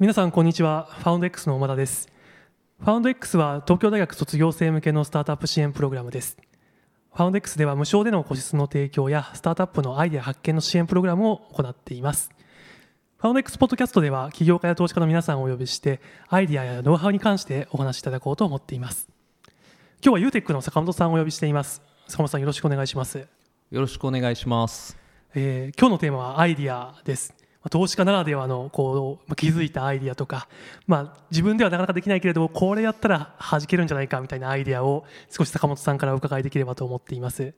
皆さんこんにちは。ファウンド X の馬田です。ファウンド X は東京大学卒業生向けのスタートアップ支援プログラムです。ファウンド X では無償での個室の提供やスタートアップのアイデア発見の支援プログラムを行っています。ファウンド X ポッドキャストでは起業家や投資家の皆さんをお呼びしてアイデアやノウハウに関してお話しいただこうと思っています。今日は UTEC の坂本さんをお呼びしています。坂本さんよろしくお願いします。よろしくお願いします。えー今日のテーマはアイディアです。投資家ならではのこう気づいたアイディアとか、まあ、自分ではなかなかできないけれどもこれやったら弾けるんじゃないかみたいなアイディアを少し坂本さんからお伺いできればと思っています。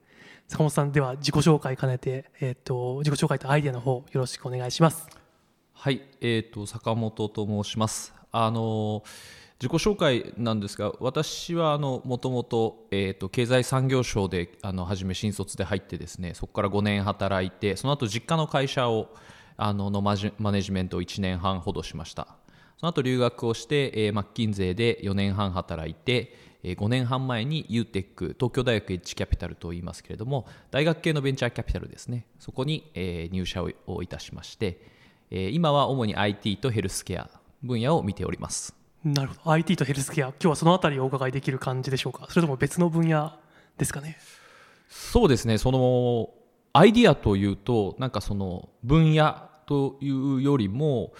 坂本さんでは自己紹介兼ねて、えー、と自己紹介とアイディアの方よろしくお願いします。はい、えっ、と坂本と申します。あの自己紹介なんですが、私はもともとえっ、と経済産業省であの初め新卒で入ってですね、そこから5年働いて、その後実家の会社をあののマジマネジメントを1年半ほどしました。その後留学をして、えーマッキンゼーで4年半働いて、えー5年半前に UTEC 東京大学エッジキャピタルと言いますけれども大学系のベンチャーキャピタルですね。そこに、えー入社ををいたしまして、えー今は主に IT とヘルスケア分野を見ております。なるほど。IT とヘルスケア今日はそのあたりをお伺いできる感じでしょうか？それとも別の分野ですかね？そうですね。そのアイディアというとなんかその分野というよりも、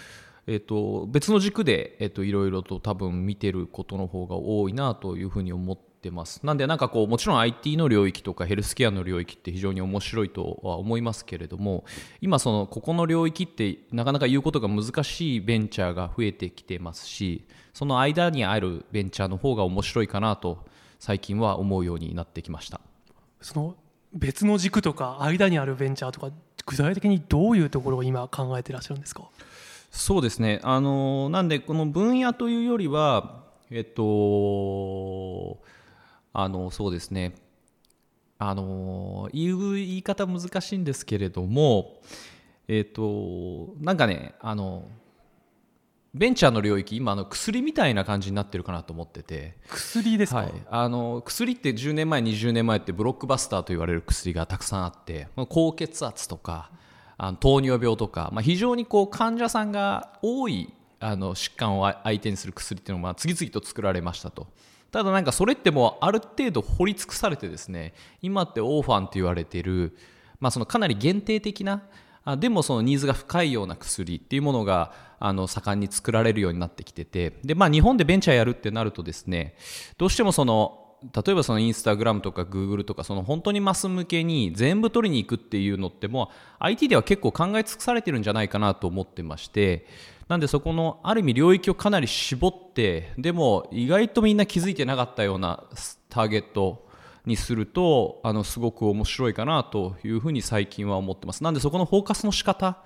えっと別の軸で、えっといろいろと多分見てることの方が多いなというふうに思ってます。なんでなんかこうもちろん IT の領域とかヘルスケアの領域って非常に面白いとは思いますけれども今そのここの領域ってなかなか言うことが難しいベンチャーが増えてきてますしその間にあるベンチャーの方が面白いかなと最近は思うようになってきました。その別の軸とか間にあるベンチャーとか具体的にどういうところを今考えてらっしゃるんですか？そうですね、あのなんで、この分野というよりは、えっと、あのそうですね、あの言う言い方難しいんですけれども、えっと、なんかね、あのベンチャーの領域、今あの、薬みたいな感じになってるかなと思ってて。薬ですか、はい、あの薬って10年前20年前ってブロックバスターと言われる薬がたくさんあってまあ高血圧とかあの糖尿病とか、まあ、非常にこう患者さんが多いあの疾患を相手にする薬っていうのが次々と作られましたと。ただなんかそれってもうある程度掘り尽くされてですね今ってオーファンと言われている、まあ、そのかなり限定的なあでもそのニーズが深いような薬っていうものがあの盛んに作られるようになってきててで、まあ、日本でベンチャーやるってなるとですねどうしてもその例えばそのインスタグラムとかグーグルとかその本当にマス向けに全部取りに行くっていうのってもう IT では結構考え尽くされてるんじゃないかなと思ってましてなんでそこのある意味領域をかなり絞ってでも意外とみんな気づいてなかったようなターゲットにするとあのすごく面白いかなというふうに最近は思ってます。なんでそこのフォーカスの仕方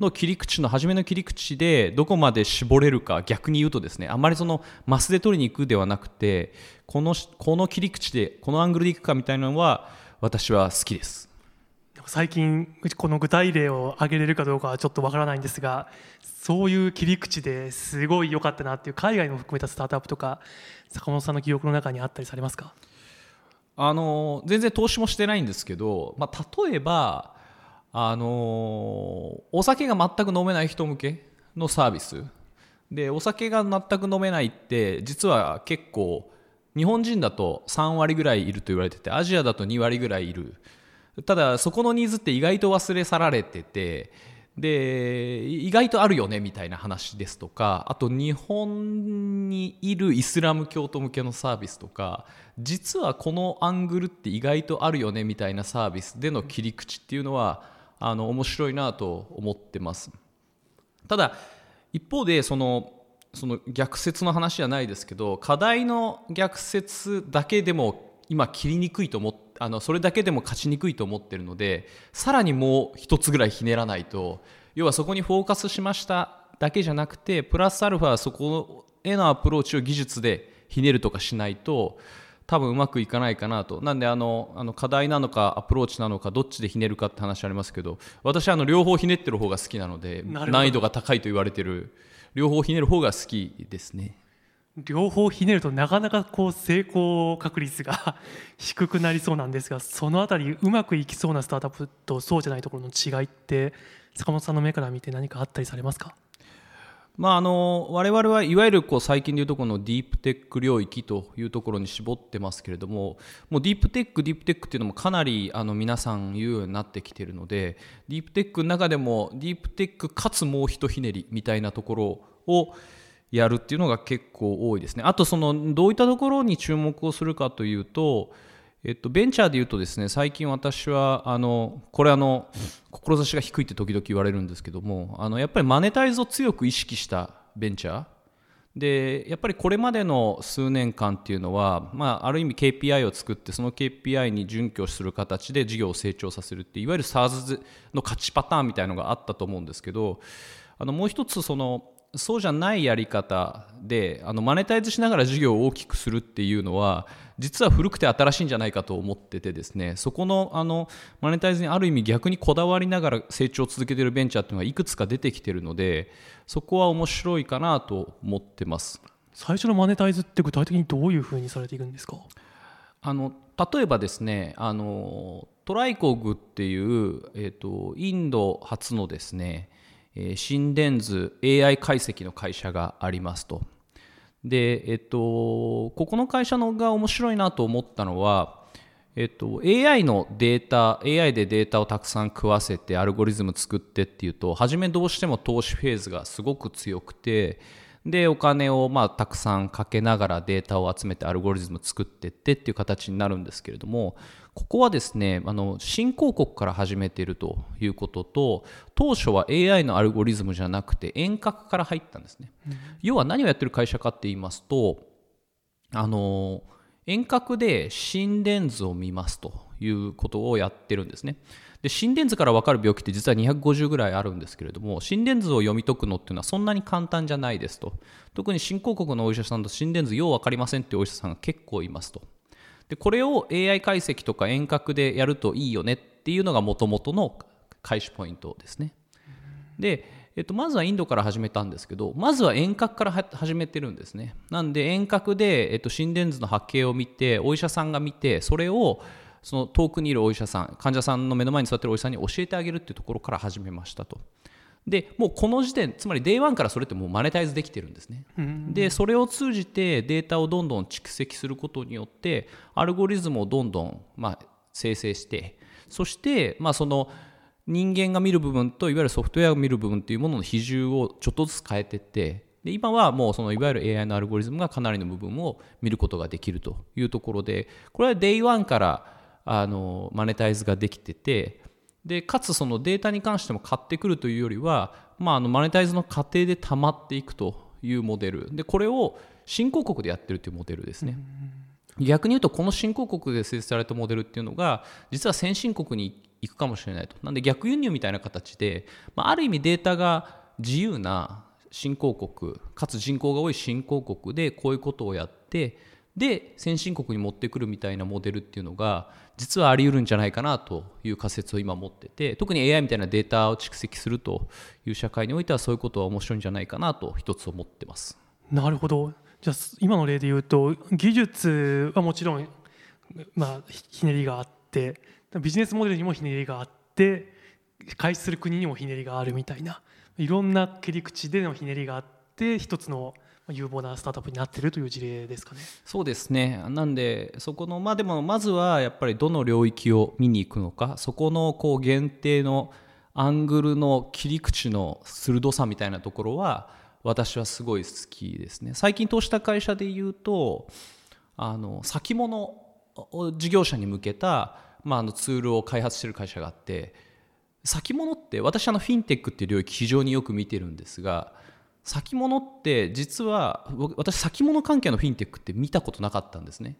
の切り口の初めの切り口でどこまで絞れるか逆に言うとですねあまりそのマスで取りに行くではなくてこのこの切り口でこのアングルでいくかみたいなのは私は好きです。最近この具体例を挙げれるかどうかはちょっとわからないんですがそういう切り口ですごい良かったなっていう海外も含めたスタートアップとか坂本さんの記憶の中にあったりされますか？あの全然投資もしてないんですけど、まあ、例えばあのお酒が全く飲めない人向けのサービス。でお酒が全く飲めないって実は結構日本人だと3割ぐらいいると言われててアジアだと2割ぐらいいる。ただそこのニーズって意外と忘れ去られててで意外とあるよねみたいな話ですとかあと日本にいるイスラム教徒向けのサービスとか実はこのアングルって意外とあるよねみたいなサービスでの切り口っていうのはあの面白いなと思ってます。ただ一方でそのその逆説の話じゃないですけど課題の逆説だけでも今切りにくいと思っあのそれだけでも勝ちにくいと思ってるのでさらにもう一つぐらいひねらないと要はそこにフォーカスしましただけじゃなくてプラスアルファそこへのアプローチを技術でひねるとかしないと多分うまくいかないかなとなんであのあの課題なのかアプローチなのかどっちでひねるかって話ありますけど私はあの両方ひねってる方が好きなので難易度が高いと言われてる両方ひねる方が好きですね。両方ひねるとなかなかこう成功確率が 低くなりそうなんですがそのあたりうまくいきそうなスタートアップとそうじゃないところの違いって坂本さんの目から見て何かあったりされますか？まあ、あの我々はいわゆるこう最近でいうとこのディープテック領域というところに絞ってますけれどももうディープテックディープテックっていうのもかなりあの皆さん言うようになってきているのでディープテックの中でもディープテックかつもうひとひねりみたいなところをやるっていうのが結構多いですね。あとそのどういったところに注目をするかというとえっと、ベンチャーでいうとですね最近私はあのこれあの志が低いって時々言われるんですけどもあのやっぱりマネタイズを強く意識したベンチャー。でやっぱりこれまでの数年間っていうのは、まあ、ある意味 KPI を作ってその KPI に準拠する形で事業を成長させるっていわゆる SARS の勝ちパターンみたいなのがあったと思うんですけどあのもう一つそのそうじゃないやり方であのマネタイズしながら事業を大きくするっていうのは実は古くて新しいんじゃないかと思っててですねそこのあのマネタイズにある意味逆にこだわりながら成長を続けているベンチャーっていうのがいくつか出てきているのでそこは面白いかなと思ってます。最初のマネタイズって具体的にどういうふうにされていくんですか？あの例えばですねあのトライコグっていう、えーとインド初のですねえ心電図 AI 解析の会社がありますと。で、えっと、ここの会社のが面白いなと思ったのは、えっと、AI のデータ AI でデータをたくさん食わせてアルゴリズム作ってっていうと初めどうしても投資フェーズがすごく強くてでお金をまあたくさんかけながらデータを集めてアルゴリズム作ってってっていう形になるんですけれどもここはですねあの新興国から始めているということと当初は AI のアルゴリズムじゃなくて遠隔から入ったんですね、うん、要は何をやってる会社かって言いますとあの遠隔で心電図を見ますということをやってるんですねで心電図から分かる病気って実は250ぐらいあるんですけれども心電図を読み解くのっていうのはそんなに簡単じゃないですと特に新興国のお医者さんと心電図よう分かりませんっていうお医者さんが結構いますとでこれを AI 解析とか遠隔でやるといいよねっていうのがもともとの開始ポイントですね。で、えっと、まずはインドから始めたんですけどまずは遠隔から始めてるんですね。なんで遠隔で、えっと、心電図の波形を見てお医者さんが見てそれをその遠くにいるお医者さん患者さんの目の前に座ってるお医者さんに教えてあげるっていうところから始めましたと。でもうこの時点つまり Day1 からそれってもうマネタイズできてるんですね、でそれを通じてデータをどんどん蓄積することによってアルゴリズムをどんどん、まあ、生成してそして、まあ、その人間が見る部分といわゆるソフトウェアを見る部分というものの比重をちょっとずつ変えていってで今はもうそのいわゆる AI のアルゴリズムがかなりの部分を見ることができるというところでこれは Day1 からあのマネタイズができててでかつそのデータに関しても買ってくるというよりは、まあ、あのマネタイズの過程で溜まっていくというモデル。でこれを新興国でやってるというモデルですね。逆に言うとこの新興国で設置されたモデルっていうのが実は先進国に行くかもしれないと。なんで逆輸入みたいな形で、まあ、ある意味データが自由な新興国かつ人口が多い新興国でこういうことをやってで先進国に持ってくるみたいなモデルっていうのが実はあり得るんじゃないかなという仮説を今持ってて特に AI みたいなデータを蓄積するという社会においてはそういうことは面白いんじゃないかなと一つ思ってます。なるほどじゃあ今の例で言うと技術はもちろん、まあ、ひねりがあってビジネスモデルにもひねりがあって開始する国にもひねりがあるみたいないろんな切り口でのひねりがあって一つの有望なスタートアップになっているという事例ですかね。そうですねなんでそこのまあでもまずはやっぱりどの領域を見に行くのかそこのこう限定のアングルの切り口の鋭さみたいなところは私はすごい好きですね。最近投資した会社で言うとあの先物事業者に向けた、まあ、あのツールを開発している会社があって先物って私あのフィンテックっていう領域非常によく見てるんですが先物って実は私先物関係のフィンテックって見たことなかったんですね。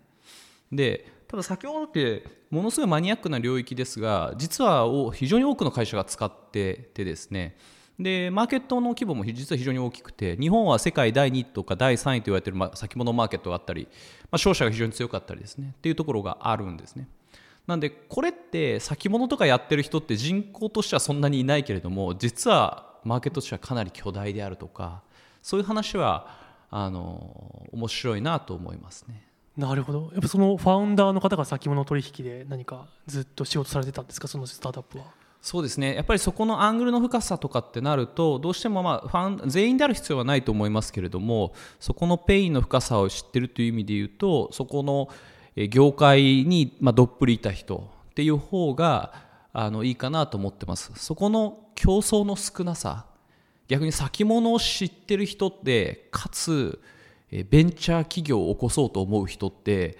でただ先物ってものすごいマニアックな領域ですが実は非常に多くの会社が使っててですね。でマーケットの規模も実は非常に大きくて日本は世界第2位とか第3位と言われている先物マーケットがあったり、まあ、商社が非常に強かったりですね。っていうところがあるんですね。なんでこれって先物とかやってる人って人口としてはそんなにいないけれども実はマーケットとしてはかなり巨大であるとかそういう話はあの面白いなと思いますね。なるほどやっぱその founder の方が先物取引で何かずっと仕事されてたんですか？そのスタートアップは。そうですねやっぱりそこのアングルの深さとかってなるとどうしてもまあファン全員である必要はないと思いますけれどもそこの pain の深さを知ってるという意味で言うとそこの業界にまあどっぷりいた人っていう方があのいいかなと思ってます。そこの競争の少なさ逆に先物を知ってる人ってかつベンチャー企業を起こそうと思う人って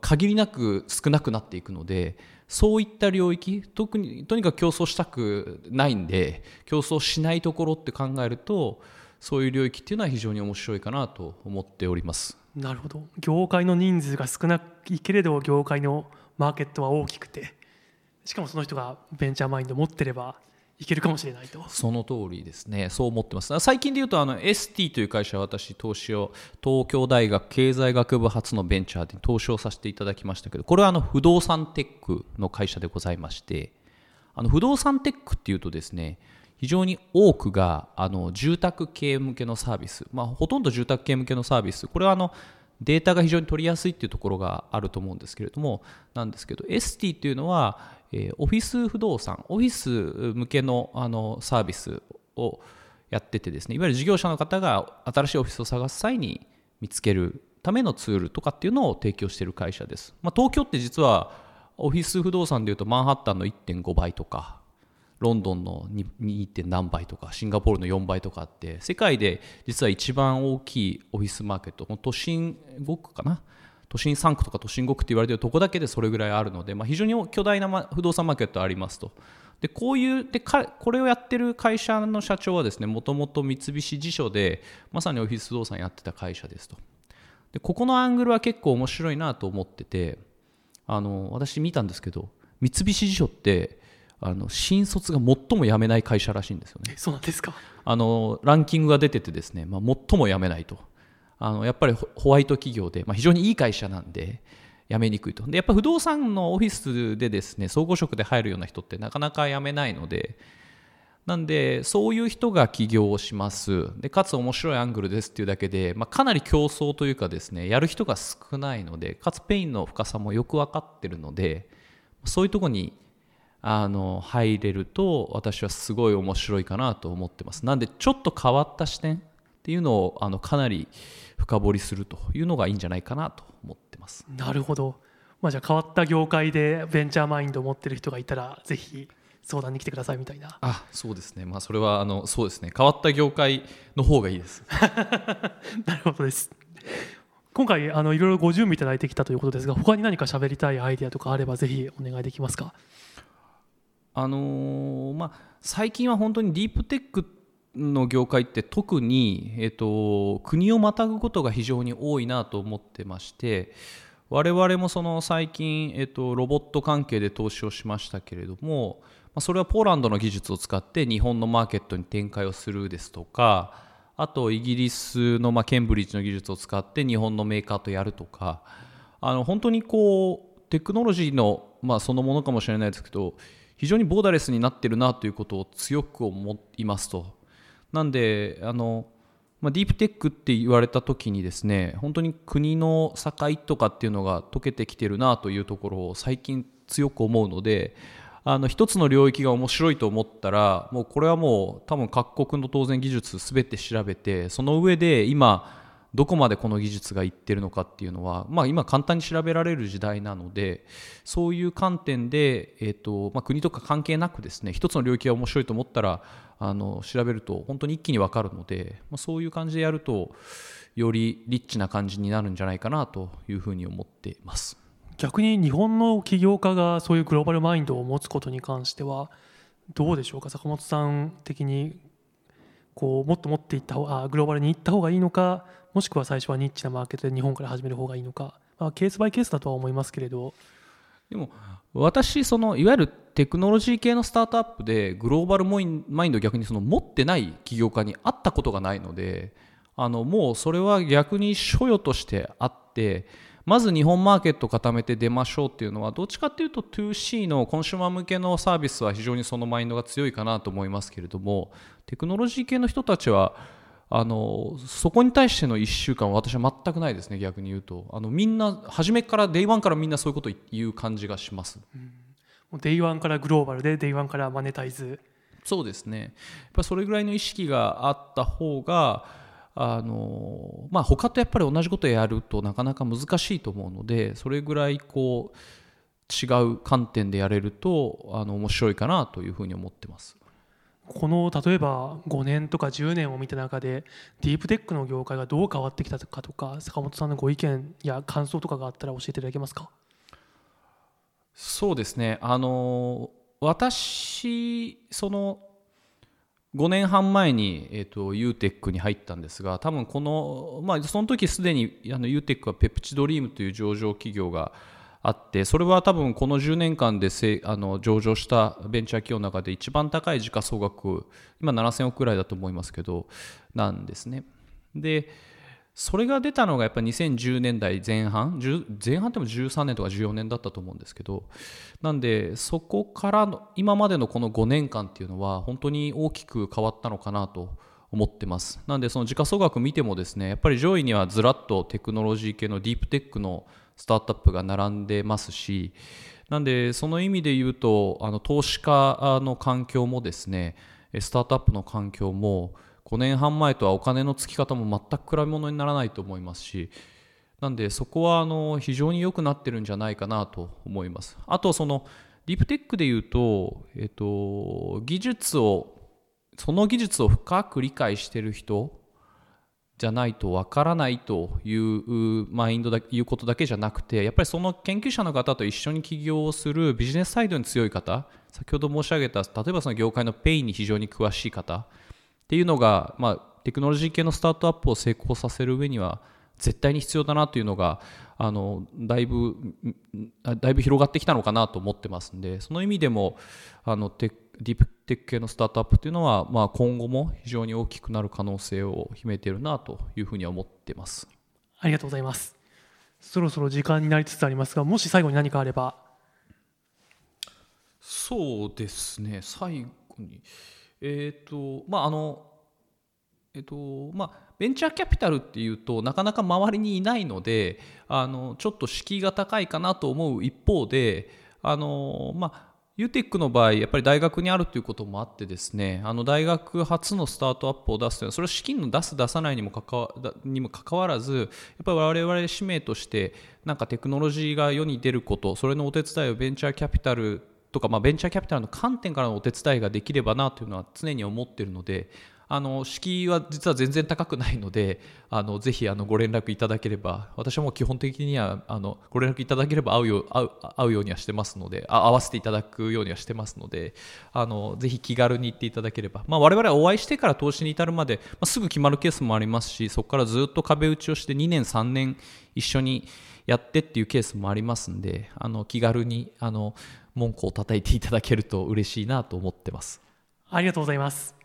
限りなく少なくなっていくのでそういった領域特にとにかく競争したくないんで競争しないところって考えるとそういう領域っていうのは非常に面白いかなと思っております。なるほど。業界の人数が少ないけれど業界のマーケットは大きくて。しかもその人がベンチャーマインド持ってればいけるかもしれないと。その通りですね。そう思ってます。最近でいうとあの ST という会社私投資を東京大学経済学部初のベンチャーで投資をさせていただきましたけどこれはあの不動産テックの会社でございましてあの不動産テックっていうとですね非常に多くがあの住宅系向けのサービス、まあ、ほとんど住宅系向けのサービス。これはあのデータが非常に取りやすいっていうところがあると思うんですけれどもなんですけど ST っていうのはオフィス不動産オフィス向けのあのサービスをやっててですねいわゆる事業者の方が新しいオフィスを探す際に見つけるためのツールとかっていうのを提供している会社です、まあ、東京って実はオフィス不動産でいうとマンハッタンの1.5倍とかロンドンの 2. 点何倍とかシンガポールの4倍とかあって世界で実は一番大きいオフィスマーケット都心5区かな？都心3区とか都心5区って言われてるとこだけでそれぐらいあるので、まあ、非常に巨大な不動産マーケットありますと。でこういうでかこれをやってる会社の社長はですねもともと三菱地所でまさにオフィス不動産やってた会社ですと。でここのアングルは結構面白いなと思っててあの私見たんですけど三菱地所ってあの新卒が最も辞めない会社らしいんですよね。そうなんですか？あのランキングが出ててですね、まあ、最も辞めないとあのやっぱりホワイト企業で、まあ、非常にいい会社なんで辞めにくいと。でやっぱ不動産のオフィスでですね総合職で入るような人ってなかなか辞めないのでなんでそういう人が起業をします。でかつ面白いアングルですっていうだけで、まあ、かなり競争というかですねやる人が少ないのでかつ pain の深さもよく分かってるのでそういうとこにあの入れると私はすごい面白いかなと思ってます。なんでちょっと変わった視点っていうのをあのかなり深掘りするというのがいいんじゃないかなと思ってます。なるほど。まあ、じゃあ変わった業界でベンチャーマインドを持ってる人がいたらぜひ相談に来てくださいみたいな。あ、そうですね。まあそれはあのそうですね。変わった業界の方がいいです。なるほどです。今回あのいろいろご準備いただいてきたということですが、他に何か喋りたいアイデアとかあればぜひお願いできますか？あのー、まあ最近は本当にディープテックの業界って特に、えーと、国をまたぐことが非常に多いなと思ってまして我々もその最近、えーと、ロボット関係で投資をしましたけれども、それはポーランドの技術を使って日本のマーケットに展開をするですとかあとイギリスの、まあ、ケンブリッジの技術を使って日本のメーカーとやるとかあの本当にこうテクノロジーの、まあ、そのものかもしれないですけど非常にボーダレスになってるなということを強く思いますと。なんであの、まあ、ディープテックって言われた時にですね本当に国の境とかっていうのが解けてきてるなというところを最近強く思うのであの一つの領域が面白いと思ったらもうこれはもう多分各国の当然技術全て調べてその上で今どこまでこの技術がいってるのかっていうのは、まあ、今簡単に調べられる時代なのでそういう観点で、えーとまあ、国とか関係なくですね一つの領域が面白いと思ったらあの調べると本当に一気に分かるので、まあ、そういう感じでやるとよりリッチな感じになるんじゃないかなというふうに思っています。逆に日本の起業家がそういうグローバルマインドを持つことに関してはどうでしょうか？坂本さん的にこうもっと持っていった方がグローバルに行った方がいいのかもしくは最初はニッチなマーケットで日本から始める方がいいのか、まあ、ケースバイケースだとは思いますけれど。でも私そのいわゆるテクノロジー系のスタートアップでグローバルマインド逆にその持ってない起業家に会ったことがないのであのもうそれは逆に所与としてあってまず日本マーケット固めて出ましょうっていうのはどっちかっていうと 2C のコンシューマー向けのサービスは非常にそのマインドが強いかなと思いますけれどもテクノロジー系の人たちはあのそこに対しての違和感は私は全くないですね逆に言うと。あのみんな初めから day one からみんなそういうことを言う感じがします、うん、 day one からグローバルで day one からマネタイズそうですね。やっぱそれぐらいの意識があった方があのまあ他とやっぱり同じことをやるとなかなか難しいと思うのでそれぐらいこう違う観点でやれるとあの面白いかなというふうに思ってます。この例えば5年とか10年を見た中でディープテックの業界がどう変わってきたかとか坂本さんのご意見や感想とかがあったら教えていただけますか？そうですね。あの私その5年半前に、えーと、UTEC に入ったんですが多分この、まあ、その時すでにあの UTEC はペプチドリームという上場企業があってそれは多分この10年間であの上場したベンチャー企業の中で一番高い時価総額今7000億くらいだと思いますけどなんですね。でそれが出たのがやっぱ2010年代前半前半でも13年とか14年だったと思うんですけどなんでそこからの今までのこの5年間っていうのは本当に大きく変わったのかなと思ってます。なんでその時価総額見てもですねやっぱり上位にはずらっとテクノロジー系のディープテックのスタートアップが並んでますしなんでその意味で言うとあの投資家の環境もですねスタートアップの環境も5年半前とはお金のつき方も全く比べ物にならないと思いますしなんでそこはあの非常に良くなってるんじゃないかなと思います。あとそのディープテックでいうと、えっと、技術をその技術を深く理解してる人じゃないとわからないというマインドということだけじゃなくてやっぱりその研究者の方と一緒に起業をするビジネスサイドに強い方先ほど申し上げた例えばその業界の pain に非常に詳しい方っていうのが、まあ、テクノロジー系のスタートアップを成功させる上には絶対に必要だなというのがあのだいぶだいぶ広がってきたのかなと思ってますんでその意味でもあの deep tech 系のスタートアップというのは、まあ、今後も非常に大きくなる可能性を秘めているなというふうには思ってます。ありがとうございます。そろそろ時間になりつつありますがもし最後に何かあれば。そうですね最後に。えっ、ー、とまああのえっ、ー、とまあベンチャーキャピタルっていうとなかなか周りにいないのであのちょっと敷居が高いかなと思う一方であのまあ UTEC の場合、やっぱり大学にあるということもあってですね、あの大学初のスタートアップを出すというのは、それは資金の出す、出さないにもかかわにもかかわらず、やっぱり我々使命として、なんかテクノロジーが世に出ること、それのお手伝いをベンチャーキャピタルとか、まあ、ベンチャーキャピタルの観点からのお手伝いができればなというのは常に思っているのであの敷居は実は全然高くないのであのぜひあのご連絡いただければ私はもう基本的にはあのご連絡いただければ会うよ会う会うようにはしてますのであ会わせていただくようにはしてますのであのぜひ気軽に行っていただければ、まあ、我々はお会いしてから投資に至るまで、まあ、すぐ決まるケースもありますしそこからずっと壁打ちをして2年3年一緒にやってっていうケースもありますんであの気軽にあの文句を叩いていただけると嬉しいなと思ってます。ありがとうございます。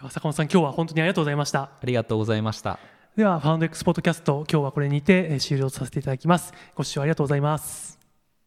では坂本さん今日は本当にありがとうございました。ありがとうございました。ではファウンド X ポッドキャスト今日はこれにて終了させていただきます。ご視聴ありがとうございます